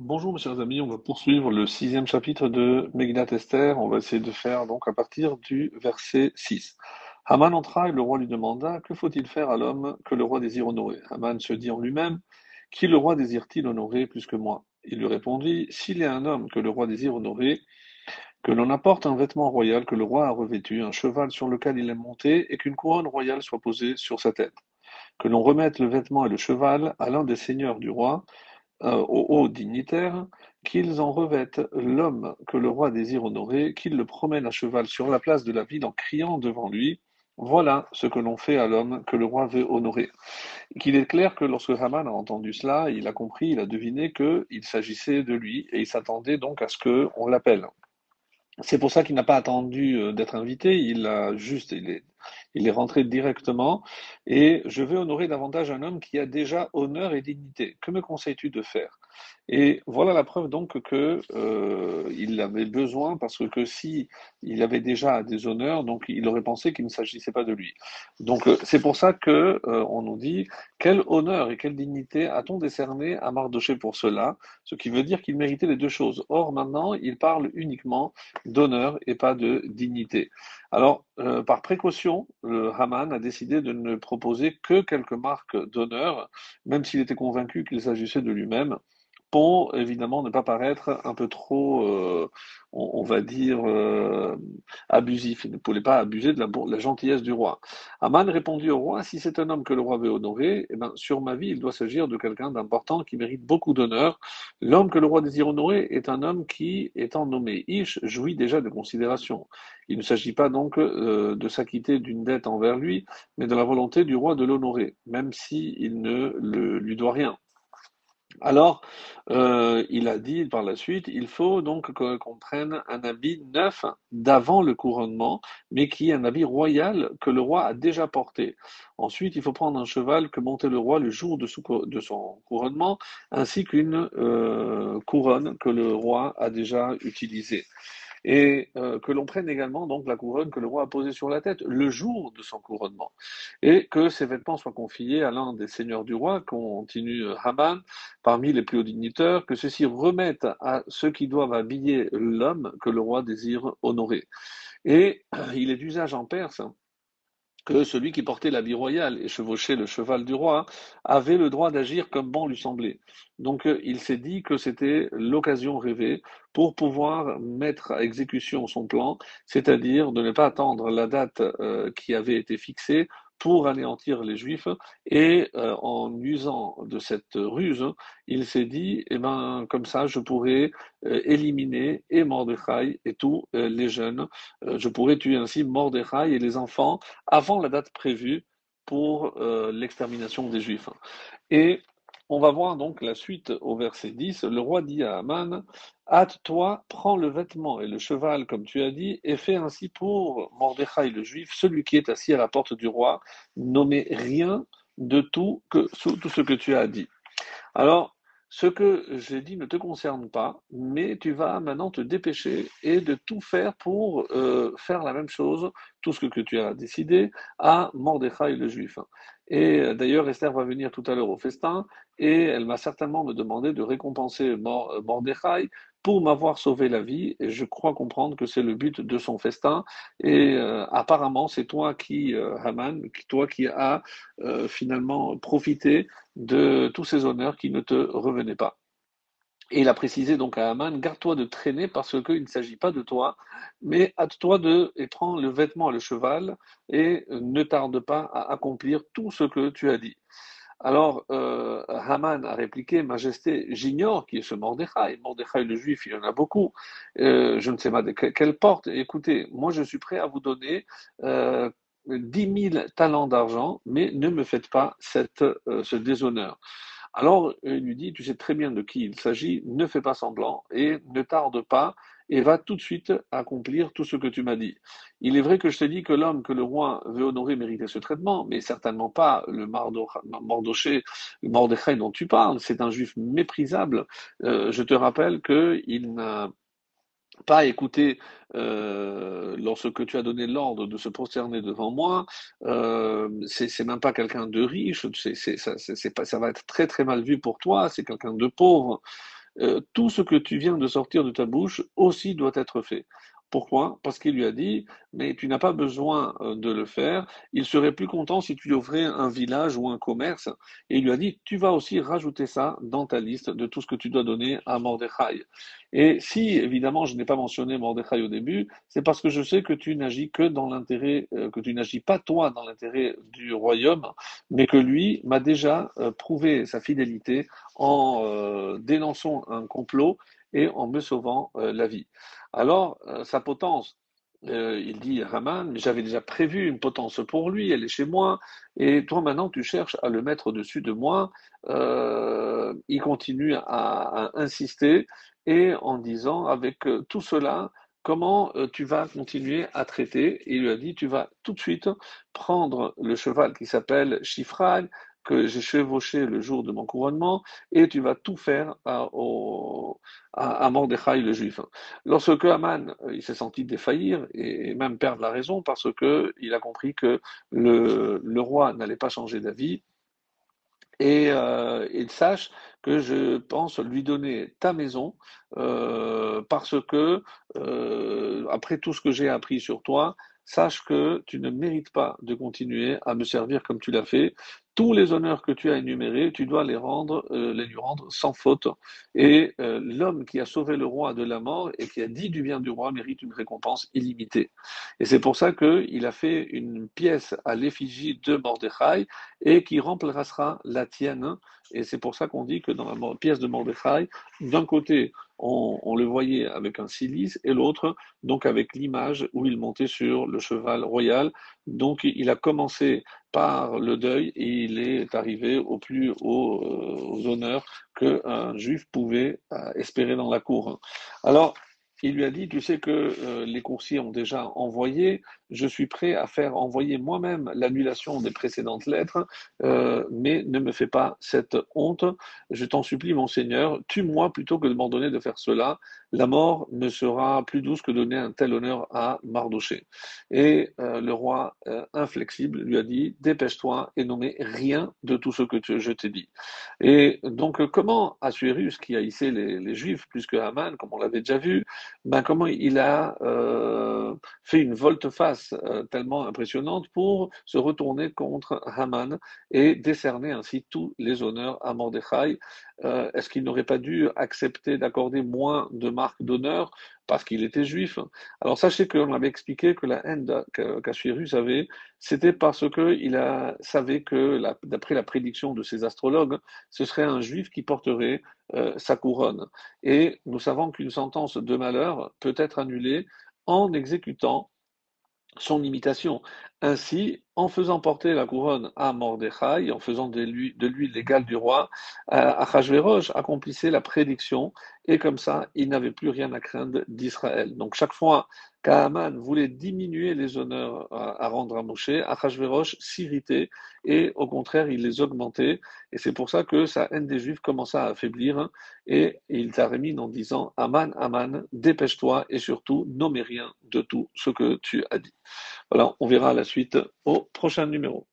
Bonjour mes chers amis, on va poursuivre le sixième chapitre de Megillat Esther. On va essayer de faire donc à partir du verset 6. Haman entra et le roi lui demanda Que faut-il faire à l'homme que le roi désire honorer? Haman se dit en lui-même Qui le roi désire-t-il honorer plus que moi? Il lui répondit S'il est un homme que le roi désire honorer, que l'on apporte un vêtement royal que le roi a revêtu, un cheval sur lequel il est monté, et qu'une couronne royale soit posée sur sa tête. Que l'on remette le vêtement et le cheval à l'un des seigneurs du roi, aux hauts dignitaires, qu'ils en revêtent l'homme que le roi désire honorer, qu'ils le promènent à cheval sur la place de la ville en criant devant lui Voilà ce que l'on fait à l'homme que le roi veut honorer. Qu'il est clair que lorsque Haman a entendu cela, il a compris, il a deviné qu'il s'agissait de lui et il s'attendait donc à ce qu'on l'appelle. C'est pour ça qu'il n'a pas attendu euh, d'être invité, il a juste, il est, il est rentré directement. Et je veux honorer davantage un homme qui a déjà honneur et dignité. Que me conseilles-tu de faire? Et voilà la preuve donc que euh, il avait besoin parce que, si il avait déjà des honneurs, donc il aurait pensé qu'il ne s'agissait pas de lui. Donc euh, c'est pour ça que euh, on nous dit quel honneur et quelle dignité a-t-on décerné à Mardoché pour cela, ce qui veut dire qu'il méritait les deux choses. Or maintenant il parle uniquement d'honneur et pas de dignité. Alors par précaution, le Haman a décidé de ne proposer que quelques marques d'honneur, même s'il était convaincu qu'il s'agissait de lui-même pour évidemment ne pas paraître un peu trop, euh, on, va dire, euh, abusif. Il ne pouvait pas abuser de la, gentillesse du roi. Aman répondit au roi, si c'est un homme que le roi veut honorer, eh ben, sur ma vie, il doit s'agir de quelqu'un d'important qui mérite beaucoup d'honneur. L'homme que le roi désire honorer est un homme qui, étant nommé Ish, jouit déjà de considération. Il ne s'agit pas donc euh, de s'acquitter d'une dette envers lui, mais de la volonté du roi de l'honorer, même s'il ne lui doit rien. Alors, euh, il a dit par la suite, il faut donc qu'on prenne un habit neuf d'avant le couronnement, mais qui est un habit royal que le roi a déjà porté. Ensuite, il faut prendre un cheval que montait le roi le jour de, son couronnement, ainsi qu'une euh, couronne que le roi a déjà utilisée et euh, que l'on prenne également donc la couronne que le roi a posée sur la tête le jour de son couronnement, et que ces vêtements soient confiés à l'un des seigneurs du roi, continue euh, Haman, parmi les plus hauts dignitaires, que ceux-ci remettent à ceux qui doivent habiller l'homme que le roi désire honorer. Et il est d'usage en Perse que celui qui portait l'habit royal et chevauchait le cheval du roi avait le droit d'agir comme bon lui semblait. Donc euh, il s'est dit que c'était l'occasion rêvée pour pouvoir mettre à exécution son plan, c'est-à-dire de ne pas attendre la date euh, qui avait été fixée pour anéantir les Juifs. Et euh, en usant de cette ruse, il s'est dit, eh ben, comme ça, je pourrais euh, éliminer et Mordechai et tous euh, les jeunes. je pourrais tuer ainsi Mordechai et les enfants avant la date prévue pour l'extermination des Juifs. Et on va voir donc la suite au verset 10. Le roi dit à Aman, Hâte-toi, prends le vêtement et le cheval, comme tu as dit, et fais ainsi pour Mordechai le juif, celui qui est assis à la porte du roi, nommez rien de tout, ce que tu as dit. Alors, ce que j'ai dit ne te concerne pas, mais tu vas maintenant te dépêcher et de tout faire pour euh, faire la même chose, tout ce que tu as décidé, à Mordechai le juif. Et euh, d'ailleurs, Esther va venir tout à l'heure au festin et elle m'a certainement me demandé de récompenser Mordechai pour m'avoir sauvé la vie. Et je crois comprendre que c'est le but de son festin. Et euh, apparemment, c'est toi qui, euh, Haman, toi qui as finalement profité de tous ces honneurs qui ne te revenaient pas. Et il a précisé donc à Haman, garde-toi de traîner parce qu'il ne s'agit pas de toi, mais hâte-toi de et prends le vêtement, le cheval, et ne tarde pas à accomplir tout ce que tu as dit. Alors, euh, Haman a répliqué, Majesté, j'ignore qui est ce Mordechai. Mordechai le juif, il y en a beaucoup. Euh, je ne sais pas de quelle porte. Écoutez, moi je suis prêt à vous donner euh, 10 000 talents d'argent, mais ne me faites pas cette, euh, ce déshonneur. Alors il lui dit, tu sais très bien de qui il s'agit, ne fais pas semblant et ne tarde pas et va tout de suite accomplir tout ce que tu m'as dit. Il est vrai que je t'ai dit que l'homme que le roi veut honorer méritait ce traitement, mais certainement pas le Mardoché, Mordechai dont tu parles. C'est un juif méprisable. Euh, je te rappelle qu'il n'a pas écouté euh, lorsque tu as donné l'ordre de se prosterner devant moi, euh, c'est même pas quelqu'un de riche, c'est ça, ça va être très très mal vu pour toi, c'est quelqu'un de pauvre. euh, tout ce que tu viens de sortir de ta bouche aussi doit être fait. Pourquoi? Parce qu'il lui a dit, mais tu n'as pas besoin euh, de le faire, il serait plus content si tu lui ouvrais un village ou un commerce. Et il lui a dit, tu vas aussi rajouter ça dans ta liste de tout ce que tu dois donner à Mordechai. Et si, évidemment, je n'ai pas mentionné Mordechai au début, c'est parce que je sais que tu n'agis que dans l'intérêt, euh, que tu n'agis pas toi dans l'intérêt du royaume, mais que lui m'a déjà euh, prouvé sa fidélité en dénonçant un complot et en me sauvant la vie. Alors, euh, sa potence, euh, il dit mais j'avais déjà prévu une potence pour lui, elle est chez moi, et toi maintenant tu cherches à le mettre au-dessus de moi. Euh, il continue à, insister et en disant avec tout cela, comment tu vas continuer à traiter? Il lui a dit, tu vas tout de suite prendre le cheval qui s'appelle Shifral, que j'ai chevauché le jour de mon couronnement, et tu vas tout faire au, à, Mordechai le juif. Lorsque Haman euh, il s'est senti défaillir et, même perdre la raison parce que il a compris que le, roi n'allait pas changer d'avis, et euh, il sache que je pense lui donner ta maison euh, parce que après tout ce que j'ai appris sur toi, sache que tu ne mérites pas de continuer à me servir comme tu l'as fait. Tous les honneurs que tu as énumérés, tu dois les rendre, euh, les lui rendre sans faute. Et euh, l'homme qui a sauvé le roi de la mort et qui a dit du bien du roi mérite une récompense illimitée. Et c'est pour ça qu'il a fait une pièce à l'effigie de Mordechai et qui remplacera la tienne. Et c'est pour ça qu'on dit que dans la pièce de Mordechai, d'un côté, on, le voyait avec un silice et l'autre donc avec l'image où il montait sur le cheval royal. Donc il a commencé par le deuil et il est arrivé au plus haut euh, aux honneurs qu'un juif pouvait euh, espérer dans la cour. Alors il lui a dit, tu sais que euh, les coursiers ont déjà envoyé, je suis prêt à faire envoyer moi-même l'annulation des précédentes lettres, euh, mais ne me fais pas cette honte. Je t'en supplie, mon Seigneur, tue-moi plutôt que de m'ordonner de faire cela. La mort ne sera plus douce que donner un tel honneur à Mardoché. Et euh, le roi, inflexible, lui a dit, dépêche-toi et nommez rien de tout ce que je t'ai dit. Et donc, comment Assuérus, qui hissé les, Juifs plus que Haman, comme on l'avait déjà vu, ben, comment il a euh, fait une volte-face euh, tellement impressionnante pour se retourner contre Haman et décerner ainsi tous les honneurs à Mordechai. Euh, est-ce qu'il n'aurait pas dû accepter d'accorder moins de marques d'honneur parce qu'il était juif? Alors sachez qu'on avait expliqué que la haine qu'Assuérus avait, c'était parce qu'il savait que, d'après la prédiction de ces astrologues, ce serait un juif qui porterait euh, sa couronne. Et nous savons qu'une sentence de malheur peut être annulée en exécutant son imitation. Ainsi, en faisant porter la couronne à Mordechai, en faisant de lui, de l'égal du roi, Achashverosh accomplissait la prédiction, et comme ça, il n'avait plus rien à craindre d'Israël. Donc chaque fois qu'Aman voulait diminuer les honneurs à, rendre à Moshe, Achashverosh s'irritait, et au contraire, il les augmentait, et c'est pour ça que sa haine des Juifs commença à affaiblir, et il termine en disant, Aman, Aman, dépêche-toi, et surtout, nommez rien de tout ce que tu as dit. Voilà, on verra la suite au prochain numéro.